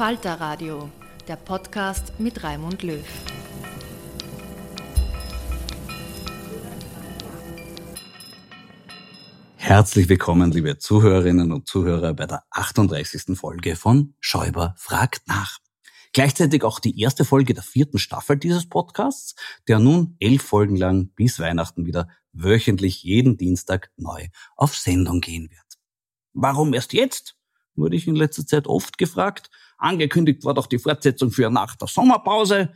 Falter Radio, der Podcast mit Raimund Löw. Herzlich willkommen, liebe Zuhörerinnen und Zuhörer, bei der 38. Folge von Schäuber fragt nach. Gleichzeitig auch die erste Folge der vierten Staffel dieses Podcasts, der nun elf Folgen lang bis Weihnachten wieder wöchentlich jeden Dienstag neu auf Sendung gehen wird. Warum erst jetzt? Wurde ich in letzter Zeit oft gefragt. Angekündigt war doch die Fortsetzung für nach der Sommerpause.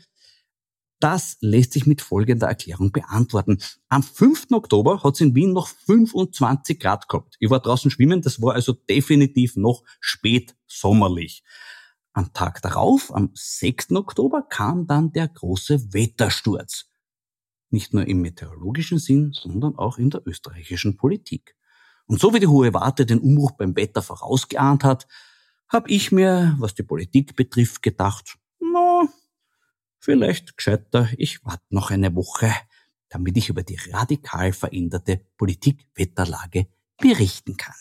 Das lässt sich mit folgender Erklärung beantworten. Am 5. Oktober hat es in Wien noch 25 Grad gehabt. Ich war draußen schwimmen, das war also definitiv noch spät sommerlich. Am Tag darauf, am 6. Oktober, kam dann der große Wettersturz. Nicht nur im meteorologischen Sinn, sondern auch in der österreichischen Politik. Und so wie die Hohe Warte den Umbruch beim Wetter vorausgeahnt hat, habe ich mir, was die Politik betrifft, gedacht, no, vielleicht gescheiter, ich warte noch eine Woche, damit ich über die radikal veränderte Politikwetterlage berichten kann.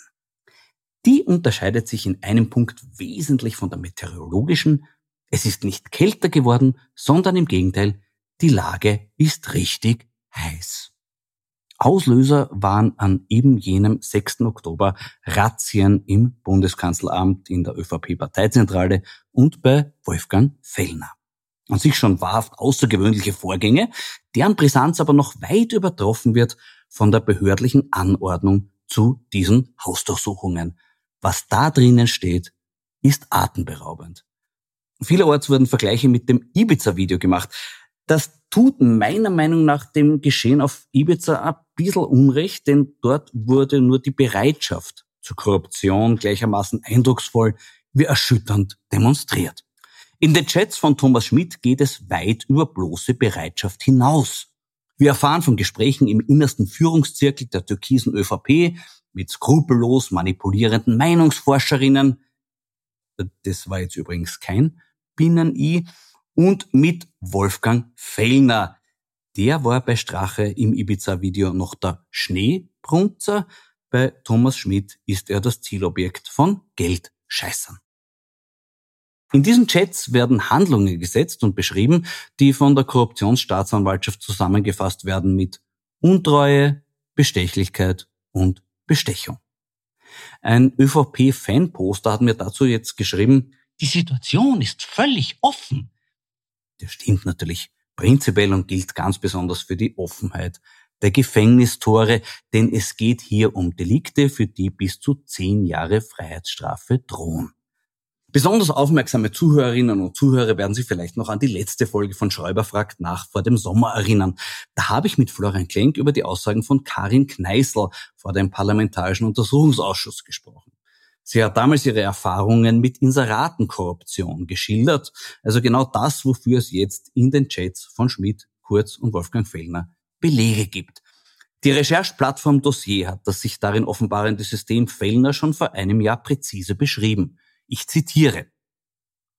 Die unterscheidet sich in einem Punkt wesentlich von der meteorologischen. Es ist nicht kälter geworden, sondern im Gegenteil, die Lage ist richtig heiß. Auslöser waren an eben jenem 6. Oktober Razzien im Bundeskanzleramt, in der ÖVP-Parteizentrale und bei Wolfgang Fellner. An sich schon wahrhaft außergewöhnliche Vorgänge, deren Brisanz aber noch weit übertroffen wird von der behördlichen Anordnung zu diesen Hausdurchsuchungen. Was da drinnen steht, ist atemberaubend. Vielerorts wurden Vergleiche mit dem Ibiza-Video gemacht. Das tut meiner Meinung nach dem Geschehen auf Ibiza ein bisschen Unrecht, denn dort wurde nur die Bereitschaft zur Korruption gleichermaßen eindrucksvoll wie erschütternd demonstriert. In den Chats von Thomas Schmidt geht es weit über bloße Bereitschaft hinaus. Wir erfahren von Gesprächen im innersten Führungszirkel der türkisen ÖVP mit skrupellos manipulierenden Meinungsforscherinnen. Das war jetzt übrigens kein Binnen-I und mit Wolfgang Fellner. Der war bei Strache im Ibiza-Video noch der Schneebrunzer. Bei Thomas Schmidt ist er das Zielobjekt von Geldscheißern. In diesen Chats werden Handlungen gesetzt und beschrieben, die von der Korruptionsstaatsanwaltschaft zusammengefasst werden mit Untreue, Bestechlichkeit und Bestechung. Ein ÖVP-Fanposter hat mir dazu jetzt geschrieben, die Situation ist völlig offen. Das stimmt natürlich prinzipiell und gilt ganz besonders für die Offenheit der Gefängnistore, denn es geht hier um Delikte, für die bis zu zehn Jahre Freiheitsstrafe drohen. Besonders aufmerksame Zuhörerinnen und Zuhörer werden sich vielleicht noch an die letzte Folge von Schreiber fragt nach vor dem Sommer erinnern. Da habe ich mit Florian Klenk über die Aussagen von Karin Kneißl vor dem Parlamentarischen Untersuchungsausschuss gesprochen. Sie hat damals ihre Erfahrungen mit Inseratenkorruption geschildert, also genau das, wofür es jetzt in den Chats von Schmidt, Kurz und Wolfgang Fellner Belege gibt. Die Rechercheplattform Dossier hat das sich darin offenbarende System Fellner schon vor einem Jahr präzise beschrieben. Ich zitiere.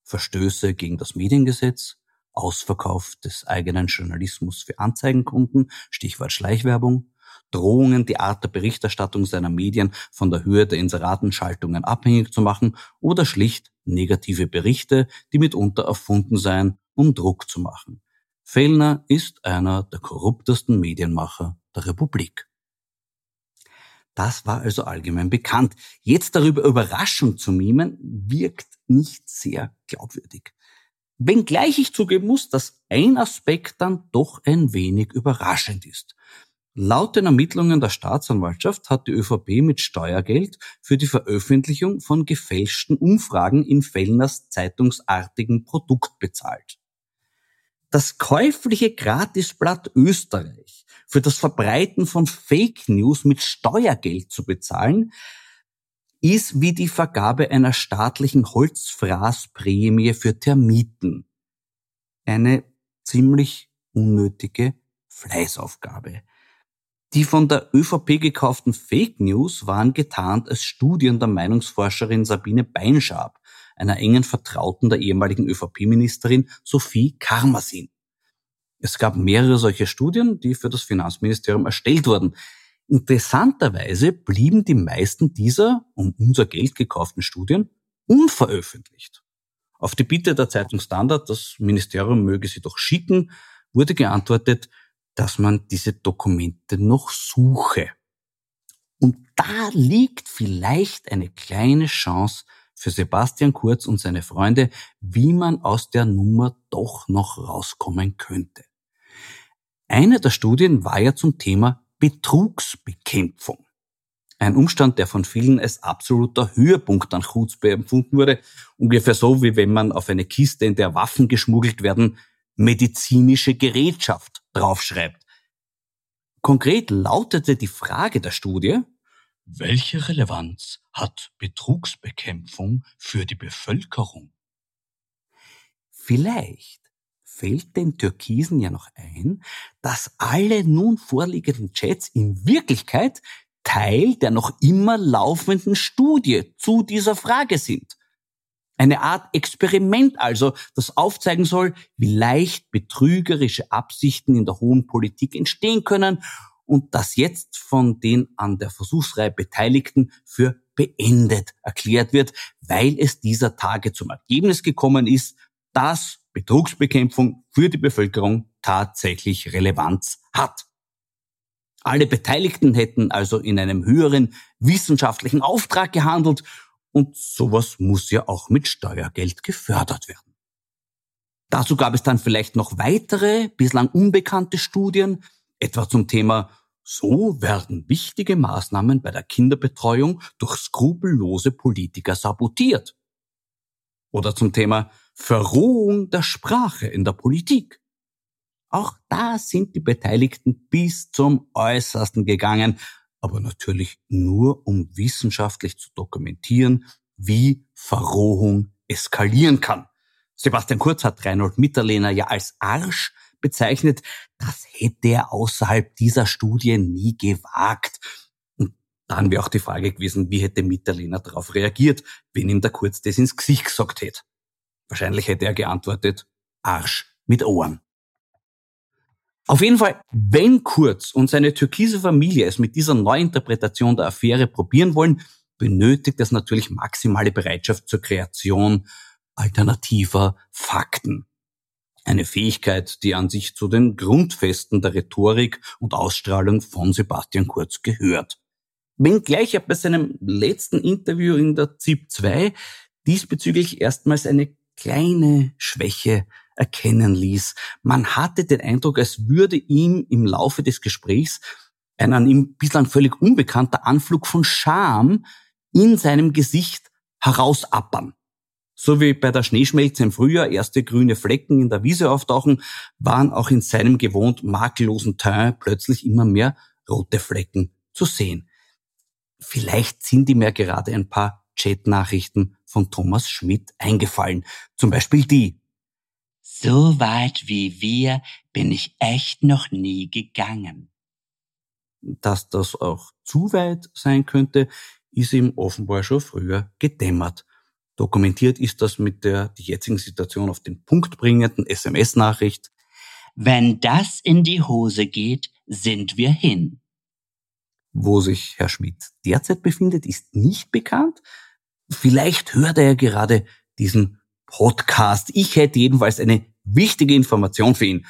Verstöße gegen das Mediengesetz, Ausverkauf des eigenen Journalismus für Anzeigenkunden, Stichwort Schleichwerbung, Drohungen, die Art der Berichterstattung seiner Medien von der Höhe der Inseratenschaltungen abhängig zu machen oder schlicht negative Berichte, die mitunter erfunden seien, um Druck zu machen. Fellner ist einer der korruptesten Medienmacher der Republik. Das war also allgemein bekannt. Jetzt darüber Überraschung zu mimen, wirkt nicht sehr glaubwürdig. Wenngleich ich zugeben muss, dass ein Aspekt dann doch ein wenig überraschend ist. Laut den Ermittlungen der Staatsanwaltschaft hat die ÖVP mit Steuergeld für die Veröffentlichung von gefälschten Umfragen in Fellners zeitungsartigen Produkt bezahlt. Das käufliche Gratisblatt Österreich für das Verbreiten von Fake News mit Steuergeld zu bezahlen, ist wie die Vergabe einer staatlichen Holzfraßprämie für Termiten. Eine ziemlich unnötige Fleißaufgabe. Die von der ÖVP gekauften Fake News waren getarnt als Studien der Meinungsforscherin Sabine Beinschab, einer engen Vertrauten der ehemaligen ÖVP-Ministerin Sophie Karmasin. Es gab mehrere solche Studien, die für das Finanzministerium erstellt wurden. Interessanterweise blieben die meisten dieser um unser Geld gekauften Studien unveröffentlicht. Auf die Bitte der Zeitung Standard, das Ministerium möge sie doch schicken, wurde geantwortet, dass man diese Dokumente noch suche. Und da liegt vielleicht eine kleine Chance für Sebastian Kurz und seine Freunde, wie man aus der Nummer doch noch rauskommen könnte. Eine der Studien war ja zum Thema Betrugsbekämpfung. Ein Umstand, der von vielen als absoluter Höhepunkt an Chutzpe empfunden wurde. Ungefähr so, wie wenn man auf eine Kiste, in der Waffen geschmuggelt werden, medizinische Gerätschaft draufschreibt. Konkret lautete die Frage der Studie, welche Relevanz hat Betrugsbekämpfung für die Bevölkerung? Vielleicht fällt den Türkisen ja noch ein, dass alle nun vorliegenden Chats in Wirklichkeit Teil der noch immer laufenden Studie zu dieser Frage sind. Eine Art Experiment also, das aufzeigen soll, wie leicht betrügerische Absichten in der hohen Politik entstehen können und das jetzt von den an der Versuchsreihe Beteiligten für beendet erklärt wird, weil es dieser Tage zum Ergebnis gekommen ist, dass Betrugsbekämpfung für die Bevölkerung tatsächlich Relevanz hat. Alle Beteiligten hätten also in einem höheren wissenschaftlichen Auftrag gehandelt und sowas muss ja auch mit Steuergeld gefördert werden. Dazu gab es dann vielleicht noch weitere, bislang unbekannte Studien, etwa zum Thema so werden wichtige Maßnahmen bei der Kinderbetreuung durch skrupellose Politiker sabotiert. Oder zum Thema Verrohung der Sprache in der Politik. Auch da sind die Beteiligten bis zum Äußersten gegangen, aber natürlich nur, um wissenschaftlich zu dokumentieren, wie Verrohung eskalieren kann. Sebastian Kurz hat Reinhold Mitterlehner ja als Arsch bezeichnet. Das hätte er außerhalb dieser Studie nie gewagt. Und dann wäre auch die Frage gewesen, wie hätte Mitterlehner darauf reagiert, wenn ihm der Kurz das ins Gesicht gesagt hätte. Wahrscheinlich hätte er geantwortet, Arsch mit Ohren. Auf jeden Fall, wenn Kurz und seine türkise Familie es mit dieser Neuinterpretation der Affäre probieren wollen, benötigt es natürlich maximale Bereitschaft zur Kreation alternativer Fakten. Eine Fähigkeit, die an sich zu den Grundfesten der Rhetorik und Ausstrahlung von Sebastian Kurz gehört. Wenngleich er bei seinem letzten Interview in der ZIP 2 diesbezüglich erstmals eine kleine Schwäche erkennen ließ. Man hatte den Eindruck, als würde ihm im Laufe des Gesprächs ein an ihm bislang völlig unbekannter Anflug von Scham in seinem Gesicht herausappern. So wie bei der Schneeschmelze im Frühjahr erste grüne Flecken in der Wiese auftauchen, waren auch in seinem gewohnt makellosen Teint plötzlich immer mehr rote Flecken zu sehen. Vielleicht sind ihm ja gerade ein paar Chatnachrichten von Thomas Schmidt eingefallen. Zum Beispiel die. So weit wie wir bin ich echt noch nie gegangen. Dass das auch zu weit sein könnte, ist ihm offenbar schon früher gedämmert. Dokumentiert ist das mit der die jetzigen Situation auf den Punkt bringenden SMS-Nachricht. Wenn das in die Hose geht, sind wir hin. Wo sich Herr Schmidt derzeit befindet, ist nicht bekannt. Vielleicht hört er gerade diesen Podcast. Ich hätte jedenfalls eine wichtige Information für ihn.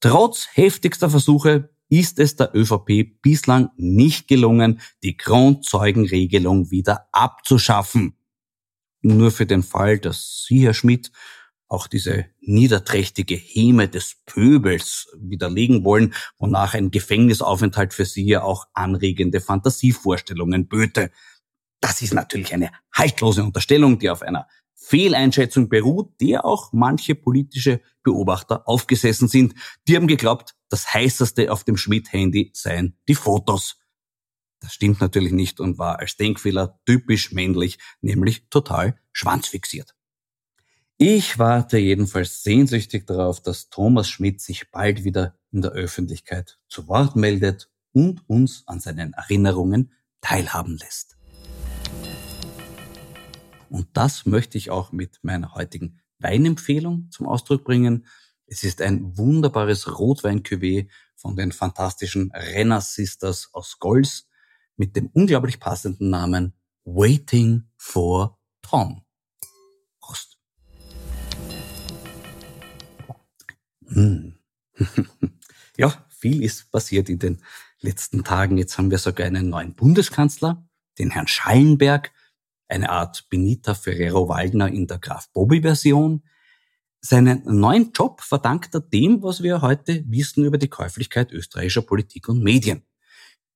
Trotz heftigster Versuche ist es der ÖVP bislang nicht gelungen, die Grundzeugenregelung wieder abzuschaffen. Nur für den Fall, dass Sie, Herr Schmidt, auch diese niederträchtige Häme des Pöbels widerlegen wollen, wonach ein Gefängnisaufenthalt für Sie ja auch anregende Fantasievorstellungen böte. Das ist natürlich eine haltlose Unterstellung, die auf einer Fehleinschätzung beruht, der auch manche politische Beobachter aufgesessen sind. Die haben geglaubt, das heißeste auf dem Schmidt-Handy seien die Fotos. Das stimmt natürlich nicht und war als Denkfehler typisch männlich, nämlich total schwanzfixiert. Ich warte jedenfalls sehnsüchtig darauf, dass Thomas Schmidt sich bald wieder in der Öffentlichkeit zu Wort meldet und uns an seinen Erinnerungen teilhaben lässt. Und das möchte ich auch mit meiner heutigen Weinempfehlung zum Ausdruck bringen. Es ist ein wunderbares rotwein von den fantastischen Renner Sisters aus Golz mit dem unglaublich passenden Namen Waiting for Tom. Prost. Hm. ja, viel ist passiert in den letzten Tagen. Jetzt haben wir sogar einen neuen Bundeskanzler, den Herrn Schallenberg, eine Art Benita Ferrero-Waldner in der Graf Bobby-Version. Seinen neuen Job verdankt er dem, was wir heute wissen über die Käuflichkeit österreichischer Politik und Medien.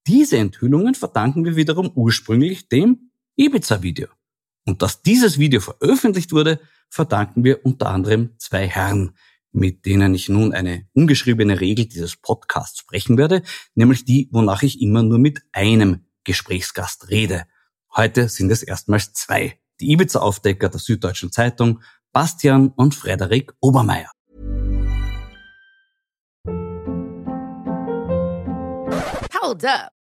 Diese Enthüllungen verdanken wir wiederum ursprünglich dem Ibiza-Video. Und dass dieses Video veröffentlicht wurde, verdanken wir unter anderem zwei Herren, mit denen ich nun eine ungeschriebene Regel dieses Podcasts sprechen werde, nämlich die, wonach ich immer nur mit einem Gesprächsgast rede. Heute sind es erstmals zwei. Die Ibiza-Aufdecker der Süddeutschen Zeitung, Bastian und Frederik Obermeier. Hold up.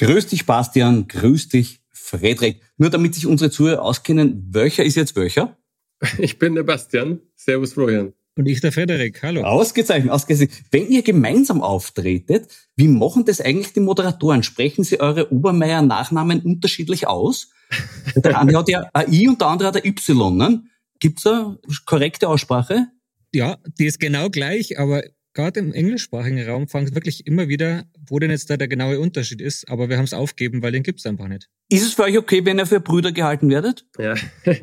Grüß dich, Bastian. Grüß dich, Frederik. Nur damit sich unsere Zuhörer auskennen, welcher ist jetzt welcher? Ich bin der Bastian. Servus, Florian. Und ich der Frederik. Hallo. Ausgezeichnet, ausgezeichnet. Wenn ihr gemeinsam auftretet, wie machen das eigentlich die Moderatoren? Sprechen sie eure Obermeier-Nachnamen unterschiedlich aus? Der eine hat ja ein I und der andere hat ein Y. Ne? Gibt's eine korrekte Aussprache? Ja, die ist genau gleich, aber gerade im englischsprachigen Raum fragt wirklich immer wieder, wo denn jetzt da der genaue Unterschied ist, aber wir haben es aufgeben, weil den gibt's einfach nicht. Ist es für euch okay, wenn ihr für Brüder gehalten werdet? Ja.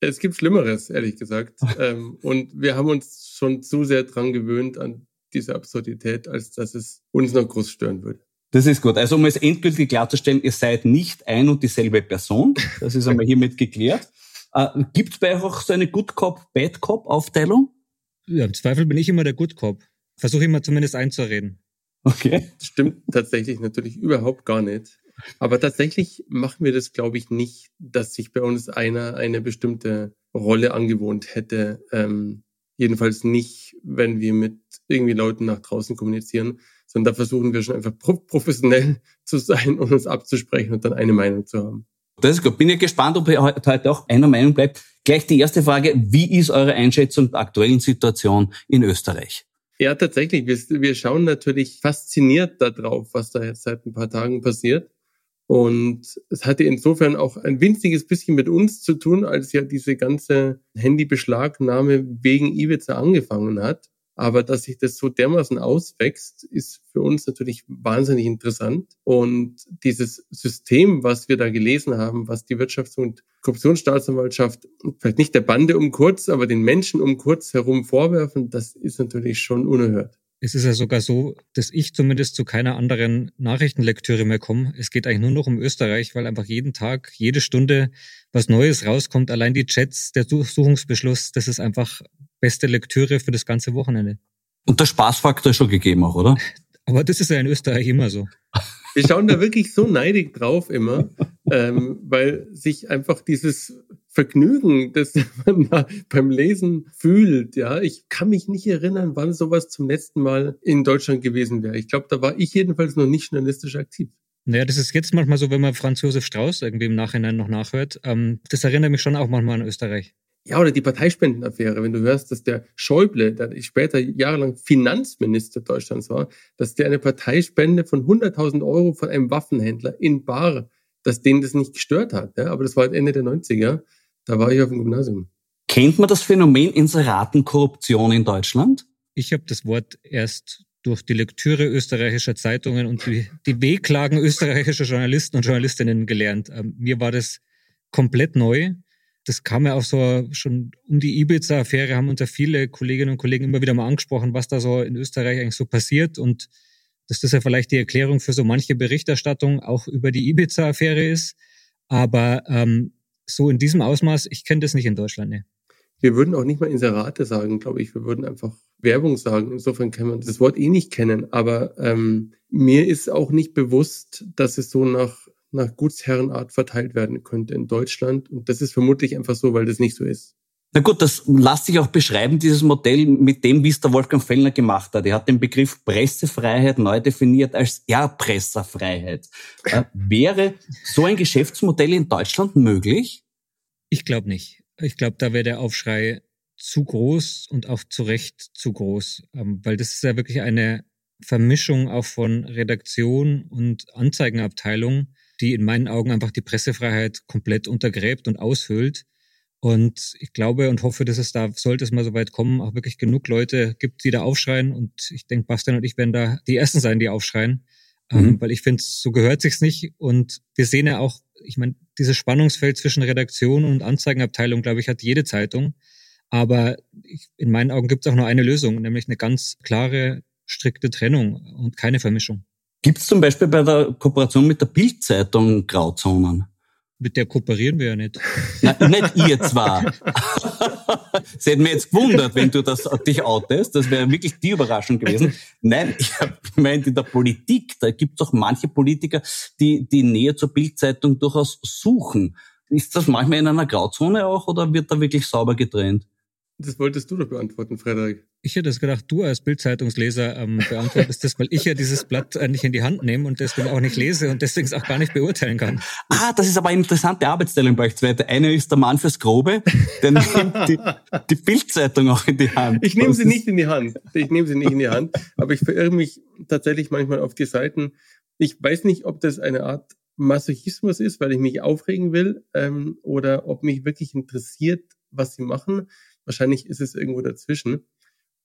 es gibt Schlimmeres, ehrlich gesagt. Ähm, und wir haben uns schon zu sehr dran gewöhnt an diese Absurdität, als dass es uns noch groß stören würde. Das ist gut. Also um es endgültig klarzustellen, ihr seid nicht ein und dieselbe Person. Das ist einmal hiermit geklärt. Äh, Gibt es bei euch auch so eine Good Cop, Bad Cop Aufteilung? Ja, im Zweifel bin ich immer der Good Cop. Versuche immer zumindest einzureden. Okay. Das stimmt tatsächlich natürlich überhaupt gar nicht. Aber tatsächlich machen wir das, glaube ich, nicht, dass sich bei uns einer eine bestimmte Rolle angewohnt hätte. Ähm, jedenfalls nicht, wenn wir mit irgendwie Leuten nach draußen kommunizieren, sondern da versuchen wir schon einfach professionell zu sein und uns abzusprechen und dann eine Meinung zu haben. Das ist gut. Bin ja gespannt, ob ihr heute auch einer Meinung bleibt. Gleich die erste Frage. Wie ist eure Einschätzung der aktuellen Situation in Österreich? Ja, tatsächlich. Wir, wir schauen natürlich fasziniert darauf, was da jetzt seit ein paar Tagen passiert. Und es hatte insofern auch ein winziges bisschen mit uns zu tun, als ja diese ganze Handybeschlagnahme wegen Ibiza angefangen hat. Aber dass sich das so dermaßen auswächst, ist für uns natürlich wahnsinnig interessant. Und dieses System, was wir da gelesen haben, was die Wirtschafts- und Korruptionsstaatsanwaltschaft vielleicht nicht der Bande um Kurz, aber den Menschen um Kurz herum vorwerfen, das ist natürlich schon unerhört. Es ist ja sogar so, dass ich zumindest zu keiner anderen Nachrichtenlektüre mehr komme. Es geht eigentlich nur noch um Österreich, weil einfach jeden Tag, jede Stunde was Neues rauskommt. Allein die Chats, der Durchsuchungsbeschluss, das ist einfach beste Lektüre für das ganze Wochenende. Und der Spaßfaktor ist schon gegeben auch, oder? Aber das ist ja in Österreich immer so. Wir schauen da wirklich so neidig drauf immer, ähm, weil sich einfach dieses Vergnügen, das man da beim Lesen fühlt, ja. Ich kann mich nicht erinnern, wann sowas zum letzten Mal in Deutschland gewesen wäre. Ich glaube, da war ich jedenfalls noch nicht journalistisch aktiv. Naja, das ist jetzt manchmal so, wenn man Franz Josef Strauß irgendwie im Nachhinein noch nachhört. Ähm, das erinnert mich schon auch manchmal an Österreich. Ja, oder die Parteispendenaffäre, wenn du hörst, dass der Schäuble, der später jahrelang Finanzminister Deutschlands war, dass der eine Parteispende von 100.000 Euro von einem Waffenhändler in Bar, dass denen das nicht gestört hat. Ja? Aber das war halt Ende der 90er. Da war ich auf dem Gymnasium. Kennt man das Phänomen Inseratenkorruption in Deutschland? Ich habe das Wort erst durch die Lektüre österreichischer Zeitungen und die, die Wehklagen österreichischer Journalisten und Journalistinnen gelernt. Ähm, mir war das komplett neu das kam ja auch so schon um die Ibiza-Affäre, haben uns ja viele Kolleginnen und Kollegen immer wieder mal angesprochen, was da so in Österreich eigentlich so passiert und dass das ja vielleicht die Erklärung für so manche Berichterstattung auch über die Ibiza-Affäre ist. Aber ähm, so in diesem Ausmaß, ich kenne das nicht in Deutschland. Ne. Wir würden auch nicht mal Inserate sagen, glaube ich. Wir würden einfach Werbung sagen. Insofern kann man das Wort eh nicht kennen. Aber ähm, mir ist auch nicht bewusst, dass es so nach nach Gutsherrenart verteilt werden könnte in Deutschland. Und das ist vermutlich einfach so, weil das nicht so ist. Na gut, das lässt sich auch beschreiben, dieses Modell mit dem, wie es der Wolfgang Fellner gemacht hat. Er hat den Begriff Pressefreiheit neu definiert als Erpresserfreiheit. Äh, wäre so ein Geschäftsmodell in Deutschland möglich? Ich glaube nicht. Ich glaube, da wäre der Aufschrei zu groß und auch zu Recht zu groß, ähm, weil das ist ja wirklich eine Vermischung auch von Redaktion und Anzeigenabteilung, die in meinen Augen einfach die Pressefreiheit komplett untergräbt und aushöhlt. Und ich glaube und hoffe, dass es da, sollte es mal so weit kommen, auch wirklich genug Leute gibt, die da aufschreien. Und ich denke, Bastian und ich werden da die Ersten sein, die aufschreien. Ähm, mhm. Ähm, weil ich finde, so gehört sich's nicht. Und wir sehen ja auch, ich meine, dieses Spannungsfeld zwischen Redaktion und Anzeigenabteilung, glaube ich, hat jede Zeitung. Aber ich, in meinen Augen gibt es auch nur eine Lösung, nämlich eine ganz klare, strikte Trennung und keine Vermischung. Gibt es zum Beispiel bei der Kooperation mit der Bildzeitung Grauzonen? Mit der kooperieren wir ja nicht. Nein, nicht ihr zwar. Sie hätten mir jetzt gewundert, wenn du das dich outest. Das wäre wirklich die Überraschung gewesen. Nein, ich habe gemeint, in der Politik, da gibt es auch manche Politiker, die die Nähe zur Bildzeitung durchaus suchen. Ist das manchmal in einer Grauzone auch oder wird da wirklich sauber getrennt? Das wolltest du doch beantworten, Frederik. Ich hätte es gedacht, du als Bildzeitungsleser ähm, beantwortest das, weil ich ja dieses Blatt nicht in die Hand nehme und deswegen auch nicht lese und deswegen es auch gar nicht beurteilen kann. Ah, das ist aber eine interessante Arbeitsteilung bei euch zwei. Der eine ist der Mann fürs Grobe, der nimmt die, die Bildzeitung auch in die Hand. Ich nehme sie nicht in die Hand. Ich nehme sie nicht in die Hand, aber ich verirre mich tatsächlich manchmal auf die Seiten. Ich weiß nicht, ob das eine Art Masochismus ist, weil ich mich aufregen will, ähm, oder ob mich wirklich interessiert, was sie machen Wahrscheinlich ist es irgendwo dazwischen.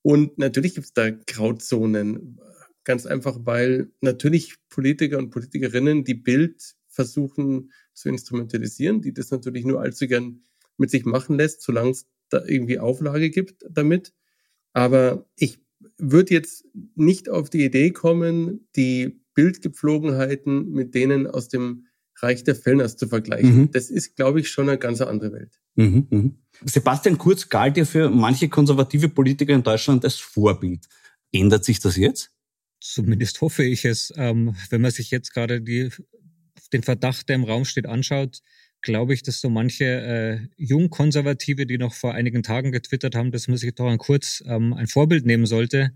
Und natürlich gibt es da Grauzonen. Ganz einfach, weil natürlich Politiker und Politikerinnen die Bild versuchen zu instrumentalisieren, die das natürlich nur allzu gern mit sich machen lässt, solange es da irgendwie Auflage gibt damit. Aber ich würde jetzt nicht auf die Idee kommen, die Bildgepflogenheiten mit denen aus dem Reich der Fellners zu vergleichen. Mhm. Das ist, glaube ich, schon eine ganz andere Welt. Mhm, mh. Sebastian Kurz galt ja für manche konservative Politiker in Deutschland als Vorbild. Ändert sich das jetzt? Zumindest hoffe ich es. Ähm, wenn man sich jetzt gerade die, den Verdacht, der im Raum steht, anschaut, glaube ich, dass so manche äh, Jungkonservative, die noch vor einigen Tagen getwittert haben, dass man sich doch an Kurz ähm, ein Vorbild nehmen sollte,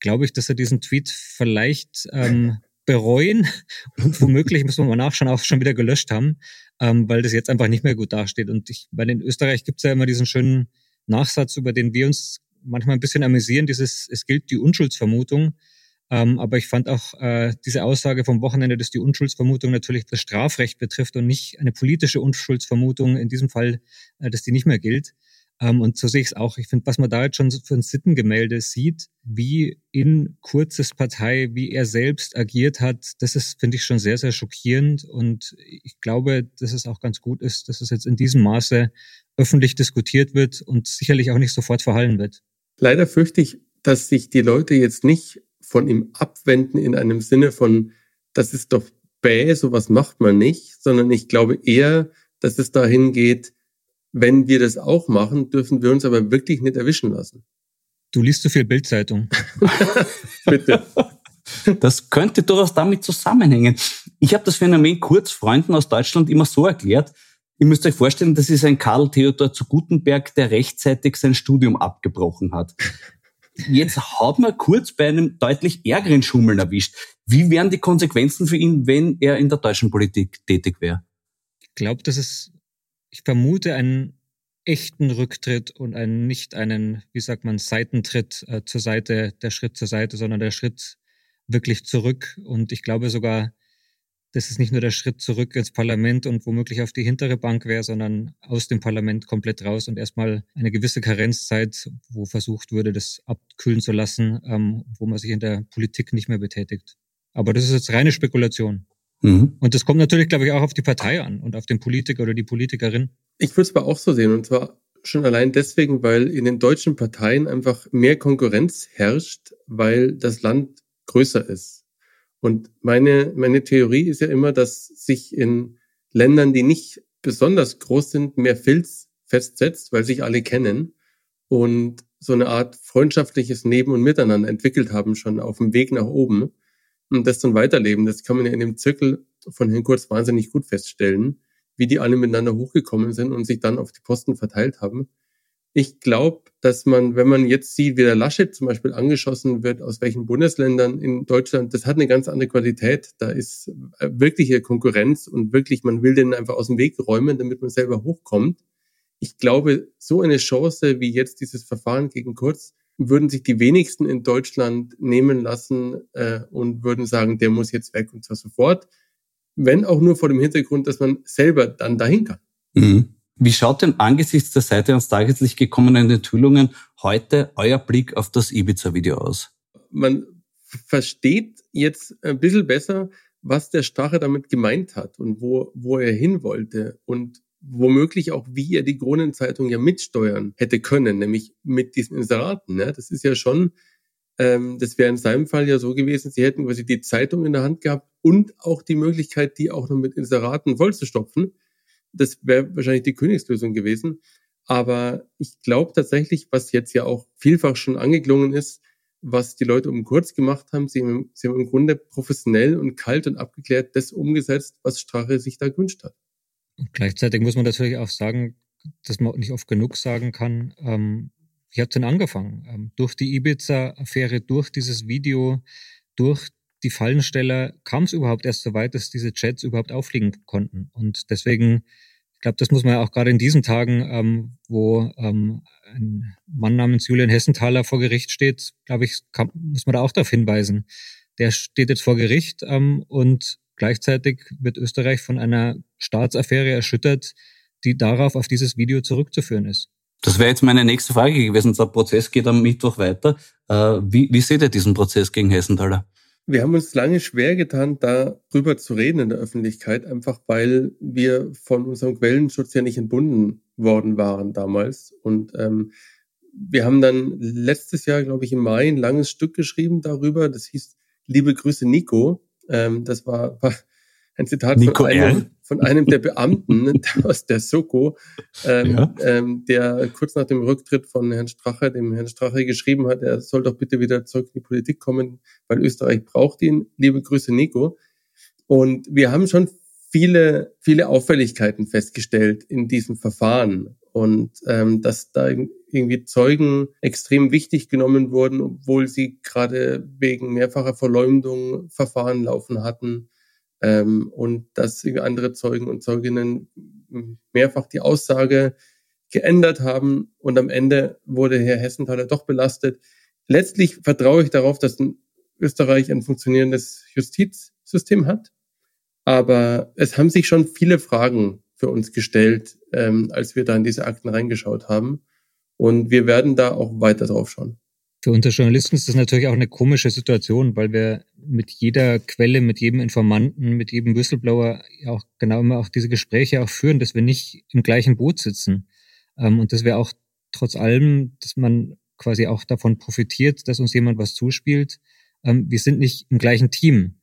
glaube ich, dass er diesen Tweet vielleicht ähm, bereuen und womöglich müssen wir mal nachschauen, auch schon wieder gelöscht haben, ähm, weil das jetzt einfach nicht mehr gut dasteht. Und ich meine, in Österreich gibt es ja immer diesen schönen Nachsatz, über den wir uns manchmal ein bisschen amüsieren, dieses, es gilt die Unschuldsvermutung. Ähm, aber ich fand auch äh, diese Aussage vom Wochenende, dass die Unschuldsvermutung natürlich das Strafrecht betrifft und nicht eine politische Unschuldsvermutung, in diesem Fall, äh, dass die nicht mehr gilt. Ähm, und so sehe ich es auch. Ich finde, was man da jetzt schon für ein Sittengemälde sieht, wie in Kurzes Partei, wie er selbst agiert hat, das ist, finde ich, schon sehr, sehr schockierend. Und ich glaube, dass es auch ganz gut ist, dass es jetzt in diesem Maße öffentlich diskutiert wird und sicherlich auch nicht sofort verhallen wird. Leider fürchte ich, dass sich die Leute jetzt nicht von ihm abwenden in einem Sinne von, das ist doch bäh, sowas macht man nicht, sondern ich glaube eher, dass es dahin geht, wenn wir das auch machen, dürfen wir uns aber wirklich nicht erwischen lassen. Du liest zu viel Bildzeitung. Bitte. Das könnte durchaus damit zusammenhängen. Ich habe das Phänomen Kurzfreunden aus Deutschland immer so erklärt, Ihr müsst euch vorstellen, das ist ein Karl Theodor zu Gutenberg, der rechtzeitig sein Studium abgebrochen hat. Jetzt hat man kurz bei einem deutlich ärgeren Schummeln erwischt. Wie wären die Konsequenzen für ihn, wenn er in der deutschen Politik tätig wäre? Ich glaube, das ist, ich vermute einen echten Rücktritt und einen nicht einen, wie sagt man, Seitentritt äh, zur Seite, der Schritt zur Seite, sondern der Schritt wirklich zurück. Und ich glaube sogar, dass es nicht nur der Schritt zurück ins Parlament und womöglich auf die hintere Bank wäre, sondern aus dem Parlament komplett raus und erstmal eine gewisse Karenzzeit, wo versucht würde, das abkühlen zu lassen, ähm, wo man sich in der Politik nicht mehr betätigt. Aber das ist jetzt reine Spekulation. Mhm. Und das kommt natürlich, glaube ich, auch auf die Partei an und auf den Politiker oder die Politikerin. Ich würde es aber auch so sehen, und zwar schon allein deswegen, weil in den deutschen Parteien einfach mehr Konkurrenz herrscht, weil das Land größer ist. Und meine, meine Theorie ist ja immer, dass sich in Ländern, die nicht besonders groß sind, mehr Filz festsetzt, weil sich alle kennen und so eine Art freundschaftliches Neben- und Miteinander entwickelt haben, schon auf dem Weg nach oben und das dann weiterleben. Das kann man ja in dem Zirkel von Herrn Kurz wahnsinnig gut feststellen, wie die alle miteinander hochgekommen sind und sich dann auf die Posten verteilt haben. Ich glaube, dass man, wenn man jetzt sieht, wie der Laschet zum Beispiel angeschossen wird, aus welchen Bundesländern in Deutschland, das hat eine ganz andere Qualität. Da ist äh, wirkliche Konkurrenz und wirklich, man will den einfach aus dem Weg räumen, damit man selber hochkommt. Ich glaube, so eine Chance wie jetzt dieses Verfahren gegen Kurz würden sich die wenigsten in Deutschland nehmen lassen äh, und würden sagen, der muss jetzt weg und zwar sofort. Wenn auch nur vor dem Hintergrund, dass man selber dann dahin kann. Mhm. Wie schaut denn angesichts der Seite ans Tageslicht gekommenen Enthüllungen heute euer Blick auf das Ibiza-Video aus? Man versteht jetzt ein bisschen besser, was der Strache damit gemeint hat und wo, wo er hin wollte und womöglich auch, wie er die Kronenzeitung ja mitsteuern hätte können, nämlich mit diesen Inseraten. Ne? Das ist ja schon, ähm, das wäre in seinem Fall ja so gewesen, sie hätten quasi die Zeitung in der Hand gehabt und auch die Möglichkeit, die auch noch mit Inseraten vollzustopfen. Das wäre wahrscheinlich die Königslösung gewesen. Aber ich glaube tatsächlich, was jetzt ja auch vielfach schon angeklungen ist, was die Leute um kurz gemacht haben, sie, haben, sie haben im Grunde professionell und kalt und abgeklärt das umgesetzt, was Strache sich da gewünscht hat. Gleichzeitig muss man natürlich auch sagen, dass man nicht oft genug sagen kann, ähm, wie hat denn angefangen? Ähm, durch die Ibiza-Affäre, durch dieses Video, durch die Fallensteller kam es überhaupt erst so weit, dass diese Chats überhaupt auffliegen konnten. Und deswegen, ich glaube, das muss man auch gerade in diesen Tagen, ähm, wo ähm, ein Mann namens Julian Hessenthaler vor Gericht steht, glaube ich, kann, muss man da auch darauf hinweisen. Der steht jetzt vor Gericht ähm, und gleichzeitig wird Österreich von einer Staatsaffäre erschüttert, die darauf auf dieses Video zurückzuführen ist. Das wäre jetzt meine nächste Frage gewesen. Der Prozess geht am Mittwoch weiter. Äh, wie, wie seht ihr diesen Prozess gegen Hessenthaler? Wir haben uns lange schwer getan, darüber zu reden in der Öffentlichkeit, einfach weil wir von unserem Quellenschutz ja nicht entbunden worden waren damals. Und ähm, wir haben dann letztes Jahr, glaube ich, im Mai ein langes Stück geschrieben darüber. Das hieß Liebe Grüße Nico. Ähm, das war, war ein Zitat von einem, von einem, der Beamten aus der Soko, ähm, ja. ähm, der kurz nach dem Rücktritt von Herrn Strache, dem Herrn Strache geschrieben hat, er soll doch bitte wieder zurück in die Politik kommen, weil Österreich braucht ihn. Liebe Grüße, Nico. Und wir haben schon viele, viele Auffälligkeiten festgestellt in diesem Verfahren und ähm, dass da irgendwie Zeugen extrem wichtig genommen wurden, obwohl sie gerade wegen mehrfacher Verleumdung Verfahren laufen hatten ähm, und dass andere Zeugen und Zeuginnen mehrfach die Aussage geändert haben und am Ende wurde Herr Hessenthaler doch belastet. Letztlich vertraue ich darauf, dass Österreich ein funktionierendes Justizsystem hat. Aber es haben sich schon viele Fragen für uns gestellt, ähm, als wir da in diese Akten reingeschaut haben. Und wir werden da auch weiter drauf schauen. Für uns Journalisten ist das natürlich auch eine komische Situation, weil wir mit jeder Quelle, mit jedem Informanten, mit jedem Whistleblower auch genau immer auch diese Gespräche auch führen, dass wir nicht im gleichen Boot sitzen. Ähm, und dass wir auch trotz allem, dass man quasi auch davon profitiert, dass uns jemand was zuspielt. Ähm, wir sind nicht im gleichen Team.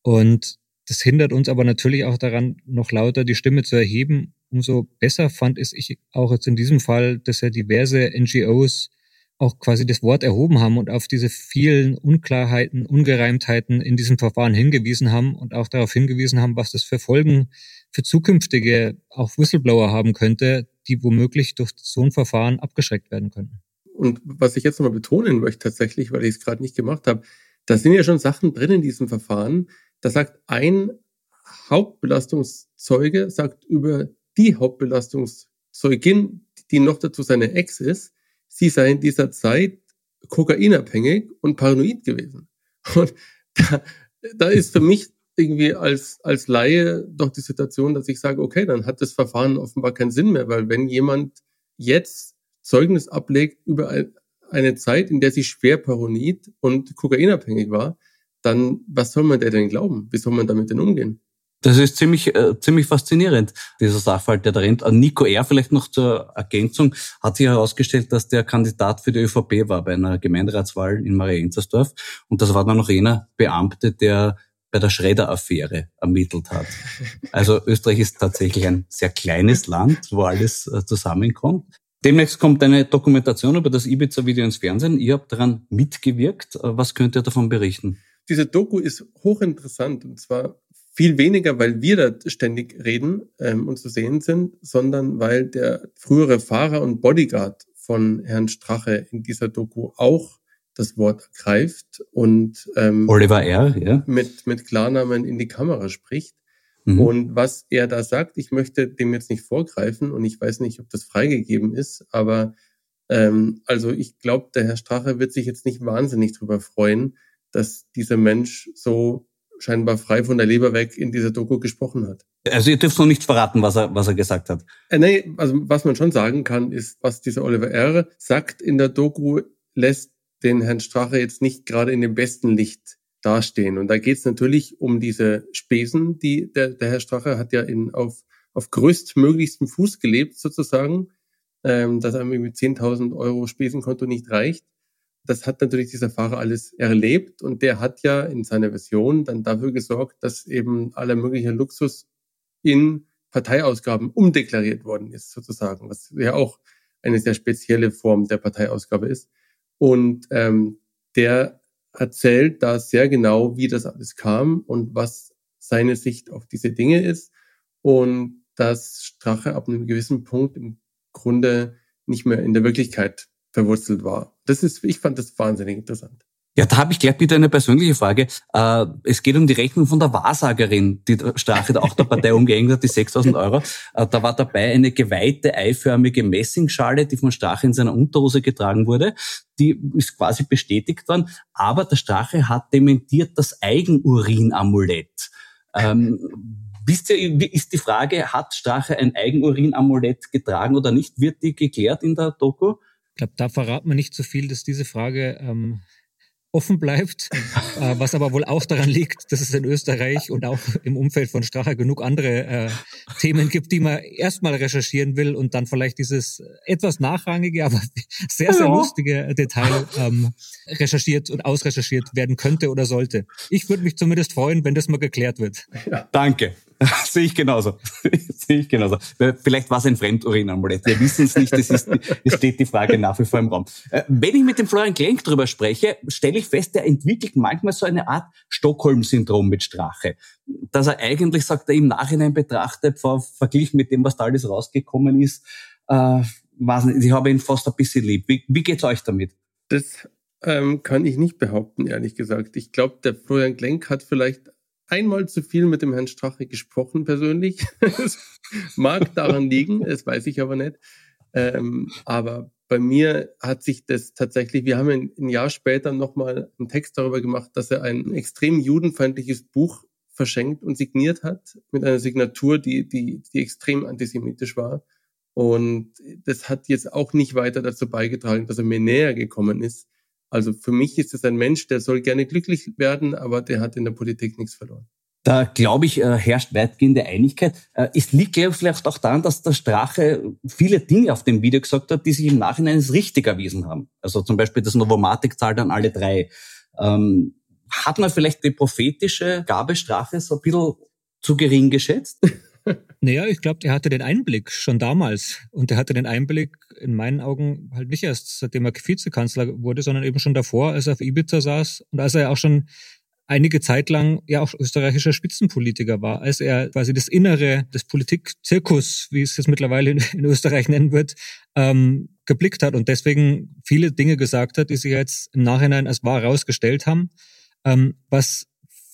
Und das hindert uns aber natürlich auch daran, noch lauter die Stimme zu erheben. Umso besser fand es ich auch jetzt in diesem Fall, dass ja diverse NGOs auch quasi das Wort erhoben haben und auf diese vielen Unklarheiten, Ungereimtheiten in diesem Verfahren hingewiesen haben und auch darauf hingewiesen haben, was das für Folgen für zukünftige auch Whistleblower haben könnte, die womöglich durch so ein Verfahren abgeschreckt werden könnten. Und was ich jetzt nochmal betonen möchte tatsächlich, weil ich es gerade nicht gemacht habe, da sind ja schon Sachen drin in diesem Verfahren. Da sagt ein Hauptbelastungszeuge, sagt über die Hauptbelastungszeugin, die noch dazu seine Ex ist, sie sei in dieser Zeit kokainabhängig und paranoid gewesen. Und da, da ist für mich irgendwie als, als Laie doch die Situation, dass ich sage, okay, dann hat das Verfahren offenbar keinen Sinn mehr, weil wenn jemand jetzt Zeugnis ablegt über eine Zeit, in der sie schwer paranoid und kokainabhängig war, dann was soll man der denn glauben? Wie soll man damit denn umgehen? Das ist ziemlich, äh, ziemlich faszinierend, dieser Sachverhalt, der da rennt. Äh, Nico R., vielleicht noch zur Ergänzung, hat sich herausgestellt, dass der Kandidat für die ÖVP war bei einer Gemeinderatswahl in Marienzersdorf. Und das war dann noch jener Beamte, der bei der Schredder-Affäre ermittelt hat. Also Österreich ist tatsächlich ein sehr kleines Land, wo alles äh, zusammenkommt. Demnächst kommt eine Dokumentation über das Ibiza-Video ins Fernsehen. Ihr habt daran mitgewirkt. Äh, was könnt ihr davon berichten? Diese Doku ist hochinteressant und zwar viel weniger, weil wir da ständig reden ähm, und zu sehen sind, sondern weil der frühere Fahrer und Bodyguard von Herrn Strache in dieser Doku auch das Wort ergreift und ähm, Oliver R. Ja. mit, mit Klarnamen in die Kamera spricht. Mhm. Und was er da sagt, ich möchte dem jetzt nicht vorgreifen und ich weiß nicht, ob das freigegeben ist, aber ähm, also ich glaube, der Herr Strache wird sich jetzt nicht wahnsinnig drüber freuen, dass dieser Mensch so scheinbar frei von der Leber weg in dieser Doku gesprochen hat. Also ihr dürft noch nicht verraten, was er, was er gesagt hat. Äh, nee, also was man schon sagen kann, ist, was dieser Oliver R. sagt in der Doku, lässt den Herrn Strache jetzt nicht gerade in dem besten Licht dastehen. Und da geht es natürlich um diese Spesen, die der, der Herr Strache hat ja in, auf, auf größtmöglichstem Fuß gelebt sozusagen, ähm, dass einem irgendwie 10.000 Euro Spesenkonto nicht reicht. Das hat natürlich dieser Fahrer alles erlebt und der hat ja in seiner Version dann dafür gesorgt, dass eben aller möglicher Luxus in Parteiausgaben umdeklariert worden ist sozusagen, was ja auch eine sehr spezielle Form der Parteiausgabe ist. Und ähm, der erzählt da sehr genau, wie das alles kam und was seine Sicht auf diese Dinge ist und dass Strache ab einem gewissen Punkt im Grunde nicht mehr in der Wirklichkeit verwurzelt war. Das ist, ich fand das wahnsinnig interessant. Ja, da habe ich gleich wieder eine persönliche Frage. Äh, es geht um die Rechnung von der Wahrsagerin, die Strache da auch der Partei umgehängt hat, die 6000 Euro. Äh, da war dabei eine geweihte, eiförmige Messingschale, die von Strache in seiner Unterhose getragen wurde. Die ist quasi bestätigt worden. Aber der Strache hat dementiert das Eigenurin-Amulett. Ähm, wisst ihr, ist die Frage, hat Strache ein Eigenurin-Amulett getragen oder nicht? Wird die geklärt in der Doku? Ich glaube, da verraten wir nicht so viel, dass diese Frage ähm, offen bleibt, äh, was aber wohl auch daran liegt, dass es in Österreich und auch im Umfeld von Strache genug andere äh, Themen gibt, die man erstmal recherchieren will und dann vielleicht dieses etwas nachrangige, aber sehr, sehr ja. lustige Detail ähm, recherchiert und ausrecherchiert werden könnte oder sollte. Ich würde mich zumindest freuen, wenn das mal geklärt wird. Ja. Danke. Sehe ich genauso. Sehe ich genauso. Vielleicht war es ein Fremdurinamulett. Wir wissen es nicht. Es, steht die Frage nach wie vor im Raum. Äh, wenn ich mit dem Florian Klenk drüber spreche, stelle ich fest, er entwickelt manchmal so eine Art Stockholm-Syndrom mit Strache. Dass er eigentlich, sagt er im Nachhinein betrachtet, verglichen mit dem, was da alles rausgekommen ist, äh, nicht, ich habe ihn fast ein bisschen lieb. Wie, wie geht's euch damit? Das ähm, kann ich nicht behaupten, ehrlich gesagt. Ich glaube, der Florian Glenk hat vielleicht einmal zu viel mit dem Herrn Strache gesprochen, persönlich. Mag daran liegen, das weiß ich aber nicht. Ähm, aber bei mir hat sich das tatsächlich, wir haben ein, ein Jahr später nochmal einen Text darüber gemacht, dass er ein extrem judenfeindliches Buch verschenkt und signiert hat mit einer Signatur, die, die, die extrem antisemitisch war. Und das hat jetzt auch nicht weiter dazu beigetragen, dass er mir näher gekommen ist. Also für mich ist es ein Mensch, der soll gerne glücklich werden, aber der hat in der Politik nichts verloren. Da glaube ich, äh, herrscht weitgehende Einigkeit. Äh, es liegt glaube ich, vielleicht auch daran, dass der Strache viele Dinge auf dem Video gesagt hat, die sich im Nachhinein als richtig erwiesen haben. Also zum Beispiel das Novomatic zahlt dann alle drei. Ähm, hat man vielleicht die prophetische Gabestrafe so ein bisschen zu gering geschätzt? Naja, ich glaube, der hatte den Einblick schon damals. Und der hatte den Einblick in meinen Augen halt nicht erst, seitdem er Vizekanzler wurde, sondern eben schon davor, als er auf Ibiza saß und als er ja auch schon einige Zeit lang ja auch österreichischer Spitzenpolitiker war, als er quasi das Innere des Politikzirkus, wie es jetzt mittlerweile in, in Österreich nennen wird, ähm, geblickt hat und deswegen viele Dinge gesagt hat, die sich jetzt im Nachhinein als wahr herausgestellt haben, ähm, was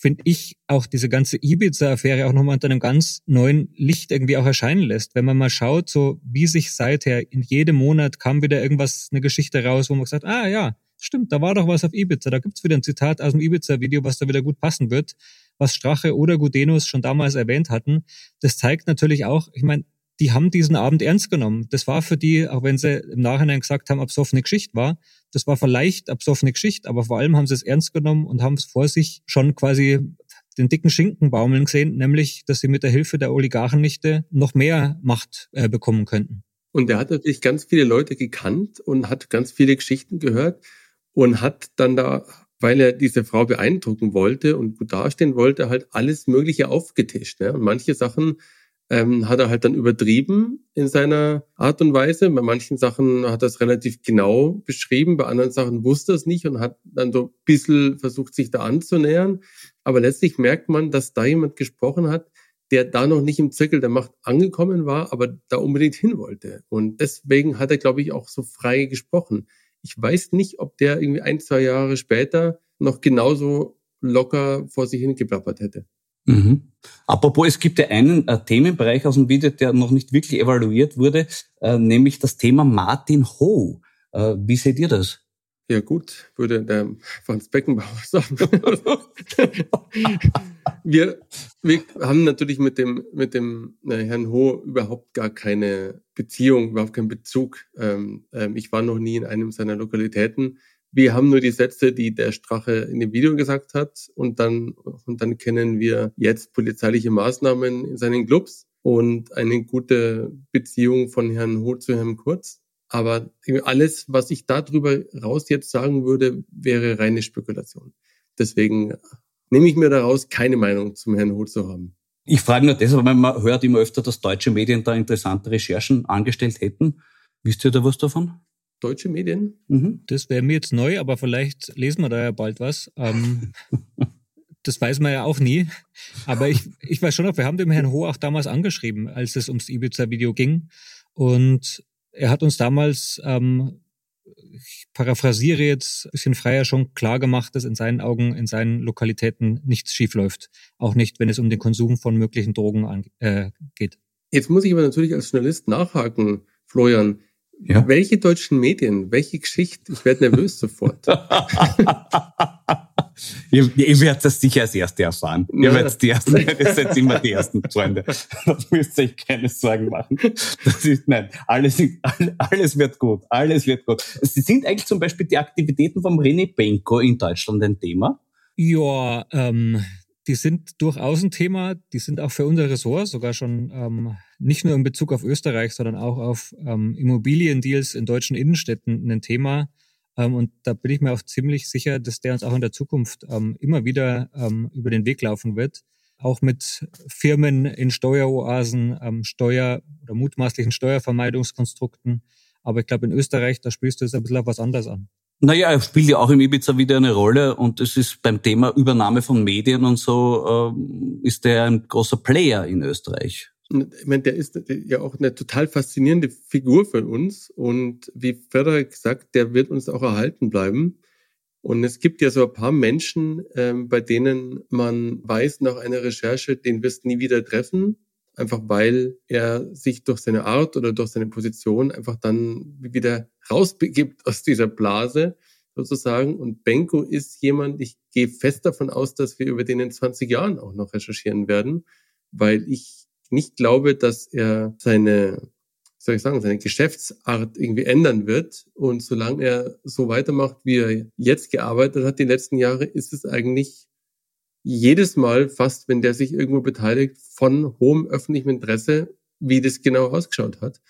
finde ich, auch diese ganze Ibiza-Affäre auch nochmal unter einem ganz neuen Licht irgendwie auch erscheinen lässt. Wenn man mal schaut, so wie sich seither in jedem Monat kam wieder irgendwas, eine Geschichte raus, wo man gesagt, ah ja, stimmt, da war doch was auf Ibiza, da gibt's wieder ein Zitat aus dem Ibiza-Video, was da wieder gut passen wird, was Strache oder Gudenus schon damals erwähnt hatten. Das zeigt natürlich auch, ich meine, die haben diesen Abend ernst genommen. Das war für die, auch wenn sie im Nachhinein gesagt haben, absoffene Geschichte war, das war vielleicht absoffene Geschichte, aber vor allem haben sie es ernst genommen und haben es vor sich schon quasi den dicken Schinken baumeln gesehen, nämlich, dass sie mit der Hilfe der Oligarchennichte noch mehr Macht äh, bekommen könnten. Und er hat natürlich ganz viele Leute gekannt und hat ganz viele Geschichten gehört und hat dann da, weil er diese Frau beeindrucken wollte und gut dastehen wollte, halt alles Mögliche aufgetischt. Ne? Und manche Sachen ähm, hat er halt dann übertrieben in seiner Art und Weise. Bei manchen Sachen hat er es relativ genau beschrieben, bei anderen Sachen wusste er es nicht und hat dann so ein bisschen versucht, sich da anzunähern. Aber letztlich merkt man, dass da jemand gesprochen hat, der da noch nicht im Zirkel der Macht angekommen war, aber da unbedingt hin wollte. Und deswegen hat er, glaube ich, auch so frei gesprochen. Ich weiß nicht, ob der irgendwie ein, zwei Jahre später noch genauso locker vor sich hingeplappert hätte. Mhm. Apropos, es gibt ja einen äh, Themenbereich aus dem Video, der noch nicht wirklich evaluiert wurde, äh, nämlich das Thema Martin Ho. Äh, wie seht ihr das? Ja gut, würde der Franz Beckenbauer sagen. wir, wir haben natürlich mit dem, mit dem äh, Herrn Ho überhaupt gar keine Beziehung, überhaupt keinen Bezug. Ähm, ähm, ich war noch nie in einem seiner Lokalitäten. Wir haben nur die Sätze, die der Strache in dem Video gesagt hat und dann, und dann kennen wir jetzt polizeiliche Maßnahmen in seinen Clubs und eine gute Beziehung von Herrn Ho zu Herrn Kurz. Aber alles, was ich darüber raus jetzt sagen würde, wäre reine Spekulation. Deswegen nehme ich mir daraus, keine Meinung zum Herrn Ho zu haben. Ich frage nur deshalb, weil man hört immer öfter, dass deutsche Medien da interessante Recherchen angestellt hätten. Wisst ihr da was davon? Deutsche Medien? Mhm. Das wäre mir jetzt neu, aber vielleicht lesen wir da ja bald was. Ähm, das weiß man ja auch nie. Aber ich, ich weiß schon noch, wir haben dem Herrn Ho auch damals angeschrieben, als es ums Ibiza-Video ging. Und er hat uns damals, ähm, ich paraphrasiere jetzt ein bisschen freier, schon klar gemacht, dass in seinen Augen, in seinen Lokalitäten nichts schiefläuft. Auch nicht, wenn es um den Konsum von möglichen Drogen an, äh, geht. Jetzt muss ich aber natürlich als Journalist nachhaken, Florian. Ja? Welche deutschen Medien? Welche Geschichte? Ich werde nervös sofort. ihr, ihr werdet das sicher als Erste erfahren. Ihr ja. werdet die Ersten, ihr seid immer die Ersten Freunde. Da müsst ihr euch keine Sorgen machen. Das ist, nein, alles, alles wird gut. Alles wird gut. Sie sind eigentlich zum Beispiel die Aktivitäten vom René Benko in Deutschland ein Thema? Ja, ähm, die sind durchaus ein Thema. Die sind auch für unser Ressort sogar schon ähm, nicht nur in Bezug auf Österreich, sondern auch auf ähm, Immobiliendeals in deutschen Innenstädten ein Thema. Ähm, und da bin ich mir auch ziemlich sicher, dass der uns auch in der Zukunft ähm, immer wieder ähm, über den Weg laufen wird. Auch mit Firmen in Steueroasen, ähm, Steuer- oder mutmaßlichen Steuervermeidungskonstrukten. Aber ich glaube, in Österreich, da spielst du es ein bisschen auf was anderes an. Naja, er spielt ja auch im Ibiza wieder eine Rolle und es ist beim Thema Übernahme von Medien und so, äh, ist er ein großer Player in Österreich. Ich meine, der ist ja auch eine total faszinierende Figur für uns und wie Förderer gesagt, der wird uns auch erhalten bleiben. Und es gibt ja so ein paar Menschen, ähm, bei denen man weiß nach einer Recherche, den wirst du nie wieder treffen, einfach weil er sich durch seine Art oder durch seine Position einfach dann wieder rausbegibt aus dieser Blase sozusagen. Und Benko ist jemand, ich gehe fest davon aus, dass wir über den in 20 Jahren auch noch recherchieren werden, weil ich nicht glaube, dass er seine, soll ich sagen, seine Geschäftsart irgendwie ändern wird. Und solange er so weitermacht, wie er jetzt gearbeitet hat die letzten Jahre, ist es eigentlich jedes Mal fast, wenn der sich irgendwo beteiligt, von hohem öffentlichem Interesse, wie das genau ausgeschaut hat.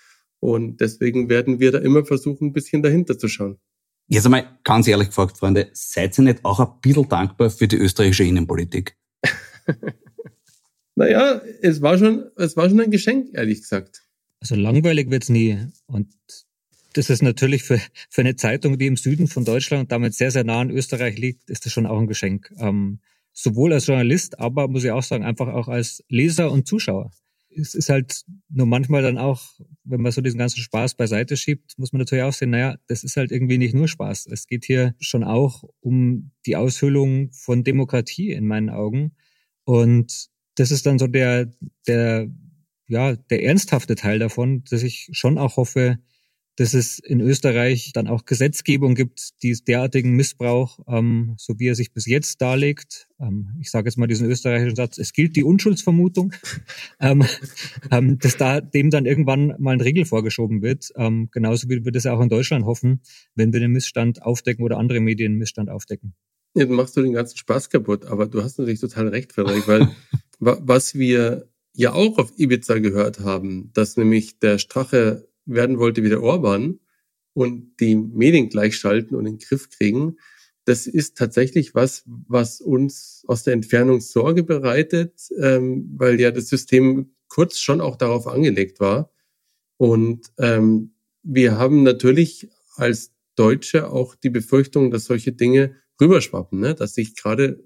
Und deswegen werden wir da immer versuchen, ein bisschen dahinter zu schauen. Jetzt einmal ganz ehrlich gefragt, Freunde, seid ihr nicht auch ein bisschen dankbar für die österreichische Innenpolitik? naja, es war schon, es war schon ein Geschenk, ehrlich gesagt. Also langweilig wird's nie. Und das ist natürlich für, für eine Zeitung, die im Süden von Deutschland und damit sehr, sehr nah an Österreich liegt, ist das schon auch ein Geschenk. Ähm, sowohl als Journalist, aber muss ich auch sagen, einfach auch als Leser und Zuschauer es ist halt nur manchmal dann auch, wenn man so diesen ganzen Spaß beiseite schiebt, muss man natürlich auch sehen, naja, das ist halt irgendwie nicht nur Spaß. Es geht hier schon auch um die Aushöhlung von Demokratie in meinen Augen. Und das ist dann so der, der, ja, der ernsthafte Teil davon, dass ich schon auch hoffe, dass es in Österreich dann auch Gesetzgebung gibt, die derartigen Missbrauch, ähm, so wie er sich bis jetzt darlegt, ähm, ich sage jetzt mal diesen österreichischen Satz, es gilt die Unschuldsvermutung, ähm, ähm, dass da dem dann irgendwann mal ein Riegel vorgeschoben wird, ähm, genauso wie wir das auch in Deutschland hoffen, wenn wir den Missstand aufdecken oder andere Medien Missstand aufdecken. Ja, dann machst du den ganzen Spaß kaputt, aber du hast natürlich total recht, Frederik, weil was wir ja auch auf Ibiza gehört haben, dass nämlich der Strache werden wollte wie der Orban und die Medien gleichschalten und in den Griff kriegen, das ist tatsächlich was, was uns aus der Entfernung Sorge bereitet, ähm, weil ja das System kurz schon auch darauf angelegt war. Und ähm, wir haben natürlich als Deutsche auch die Befürchtung, dass solche Dinge rüberschwappen, ne? dass sich gerade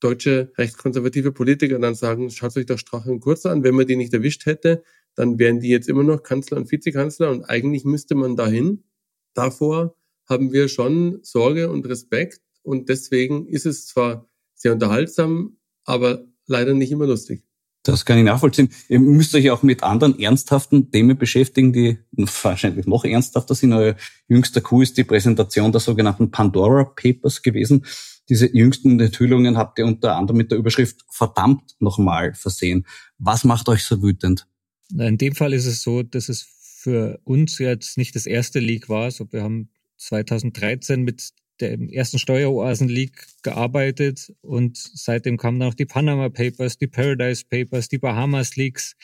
deutsche rechtskonservative Politiker dann sagen, schaut euch doch Strache und Kurz an, wenn man die nicht erwischt hätte, dann wären die jetzt immer noch Kanzler und Vizekanzler und eigentlich müsste man dahin. Davor haben wir schon Sorge und Respekt und deswegen ist es zwar sehr unterhaltsam, aber leider nicht immer lustig. Das kann ich nachvollziehen. Ihr müsst euch auch mit anderen ernsthaften Themen beschäftigen, die wahrscheinlich noch ernsthafter sind. Euer jüngster Coup ist die Präsentation der sogenannten Pandora Papers gewesen. Diese jüngsten Enthüllungen habt ihr unter anderem mit der Überschrift verdammt nochmal versehen. Was macht euch so wütend? In dem Fall ist es so, dass es für uns jetzt nicht das erste Leak war. Also wir haben 2013 mit dem ersten Steueroasen-Leak gearbeitet und seitdem kamen dann auch die Panama Papers, die Paradise Papers, die Bahamas Leaks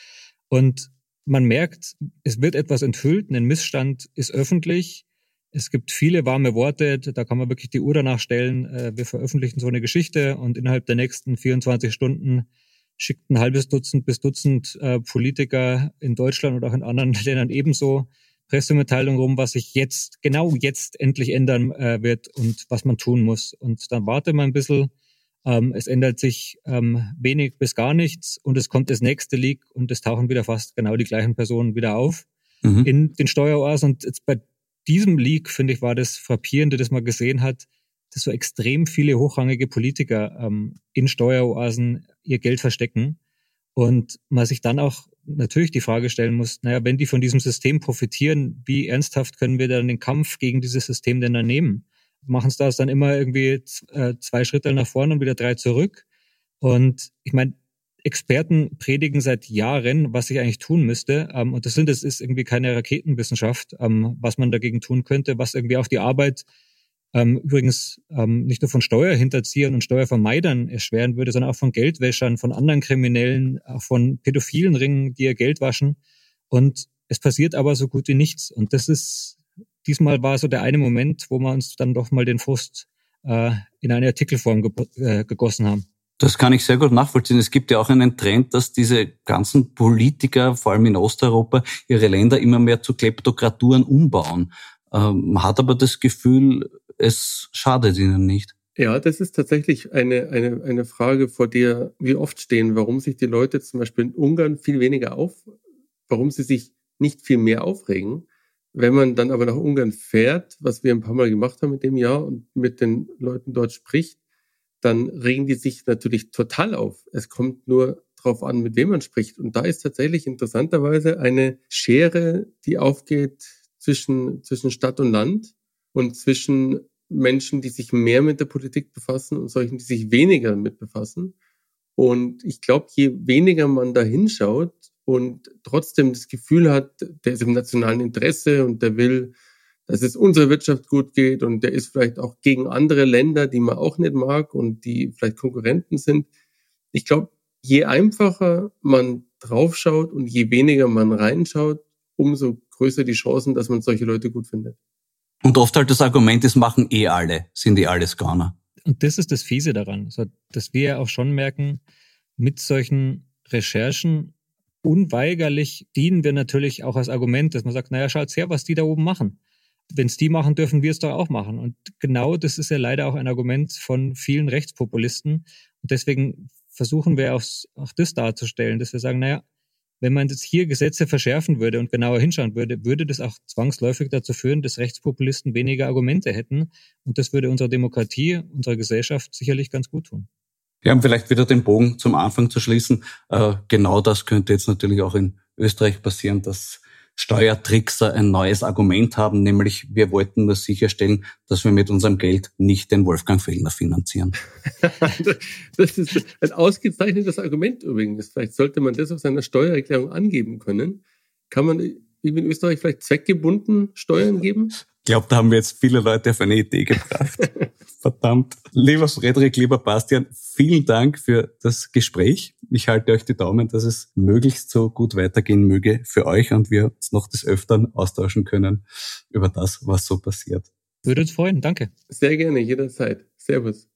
und man merkt, es wird etwas enthüllt, ein Missstand ist öffentlich. Es gibt viele warme Worte, da kann man wirklich die Uhr danach stellen. Äh, wir veröffentlichen so eine Geschichte und innerhalb der nächsten 24 Stunden schickt ein halbes Dutzend bis Dutzend äh, Politiker in Deutschland und auch in anderen Ländern ebenso Pressemitteilungen rum, was sich jetzt, genau jetzt endlich ändern äh, wird und was man tun muss. Und dann warte man ein bisschen. Ähm, es ändert sich ähm, wenig bis gar nichts und es kommt das nächste Leak und es tauchen wieder fast genau die gleichen Personen wieder auf mhm. in den Steueroasen. Und jetzt bei diesem Leak, finde ich, war das Frappierende, das man gesehen hat, dass so extrem viele hochrangige Politiker ähm, in Steueroasen ihr Geld verstecken und man sich dann auch natürlich die Frage stellen muss, naja, wenn die von diesem System profitieren, wie ernsthaft können wir dann den Kampf gegen dieses System denn dann nehmen? Machen es das dann immer irgendwie äh, zwei Schritte nach vorne und wieder drei zurück? Und ich meine, Experten predigen seit Jahren, was sich eigentlich tun müsste. Ähm, und das sind, das ist irgendwie keine Raketenwissenschaft, ähm, was man dagegen tun könnte, was irgendwie auch die Arbeit ähm, übrigens ähm, nicht nur von Steuerhinterziehern und Steuervermeidern erschweren würde, sondern auch von Geldwäschern, von anderen Kriminellen, auch von pädophilen Ringen, die ihr Geld waschen. Und es passiert aber so gut wie nichts. Und das ist, diesmal war so der eine Moment, wo wir uns dann doch mal den Frust äh, in eine Artikelform ge äh, gegossen haben. Das kann ich sehr gut nachvollziehen. Es gibt ja auch einen Trend, dass diese ganzen Politiker, vor allem in Osteuropa, ihre Länder immer mehr zu Kleptokraturen umbauen. Ähm, man hat aber das Gefühl, es schadet ihnen nicht. Ja, das ist tatsächlich eine, eine, eine Frage, vor der wir oft stehen, warum sich die Leute zum Beispiel in Ungarn viel weniger auf, warum sie sich nicht viel mehr aufregen. Wenn man dann aber nach Ungarn fährt, was wir ein paar Mal gemacht haben in dem Jahr und mit den Leuten dort spricht, dann regen die sich natürlich total auf. Es kommt nur drauf an, mit wem man spricht. Und da ist tatsächlich interessanterweise eine Schere, die aufgeht zwischen, zwischen Stadt und Land und zwischen Menschen, die sich mehr mit der Politik befassen und solchen, die sich weniger damit befassen. Und ich glaube, je weniger man da hinschaut und trotzdem das Gefühl hat, der ist im nationalen Interesse und der will, dass es unserer Wirtschaft gut geht und der ist vielleicht auch gegen andere Länder, die man auch nicht mag und die vielleicht Konkurrenten sind. Ich glaube, je einfacher man draufschaut und je weniger man reinschaut, umso größer die Chancen, dass man solche Leute gut findet. Und oft halt das Argument, das machen eh alle, sind eh alles Gauner. Und das ist das Fiese daran, dass wir ja auch schon merken, mit solchen Recherchen unweigerlich dienen wir natürlich auch als Argument, dass man sagt, naja, schaut her, was die da oben machen. Wenn es die machen, dürfen wir es doch auch machen. Und genau das ist ja leider auch ein Argument von vielen Rechtspopulisten. Und deswegen versuchen wir auch, auch das darzustellen, dass wir sagen, naja, wenn man jetzt hier Gesetze verschärfen würde und genauer hinschauen würde, würde das auch zwangsläufig dazu führen, dass Rechtspopulisten weniger Argumente hätten. Und das würde unserer Demokratie, unserer Gesellschaft sicherlich ganz gut tun. Ja, um vielleicht wieder den Bogen zum Anfang zu schließen. Äh, genau das könnte jetzt natürlich auch in Österreich passieren, dass Steuertrickser ein neues Argument haben, nämlich wir wollten nur sicherstellen, dass wir mit unserem Geld nicht den Wolfgang Fellner finanzieren. das ist ein ausgezeichnetes Argument übrigens. Vielleicht sollte man das auf seiner Steuererklärung angeben können. Kann man in Österreich vielleicht zweckgebunden Steuern geben? Ich glaube, da haben wir jetzt viele Leute auf eine Idee gebracht. Verdammt. Lieber Frederik, lieber Bastian, vielen Dank für das Gespräch. Ich halte euch die Daumen, dass es möglichst so gut weitergehen möge für euch und wir uns noch des Öfteren austauschen können über das, was so passiert. Würde uns freuen. Danke. Sehr gerne, jederzeit. Servus.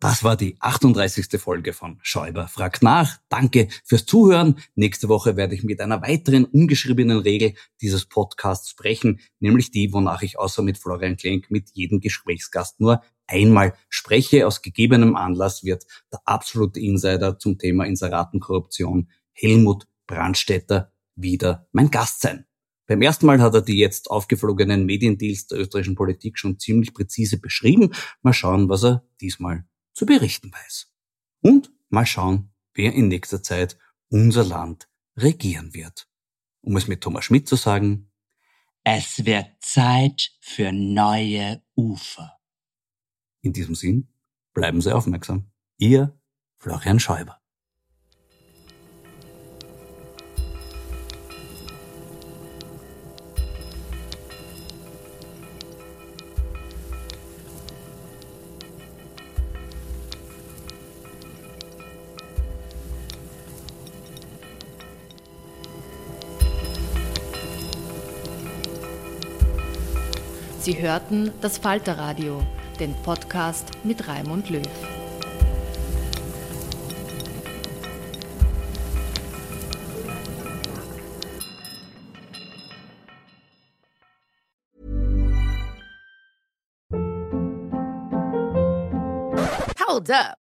Das war die 38. Folge von Schäuber fragt nach. Danke fürs Zuhören. Nächste Woche werde ich mit einer weiteren ungeschriebenen Regel dieses Podcasts sprechen, nämlich die, wonach ich außer mit Florian Klenk mit jedem Gesprächsgast nur einmal spreche. Aus gegebenem Anlass wird der absolute Insider zum Thema Inseratenkorruption Helmut Brandstetter wieder mein Gast sein. Beim ersten Mal hat er die jetzt aufgeflogenen Mediendeals der österreichischen Politik schon ziemlich präzise beschrieben. Mal schauen, was er diesmal zu berichten weiß. Und mal schauen, wer in nächster Zeit unser Land regieren wird. Um es mit Thomas Schmidt zu sagen, es wird Zeit für neue Ufer. In diesem Sinn, bleiben Sie aufmerksam. Ihr Florian Schäuber. Sie hörten das Falterradio, den Podcast mit Raimund Löw. Hold up.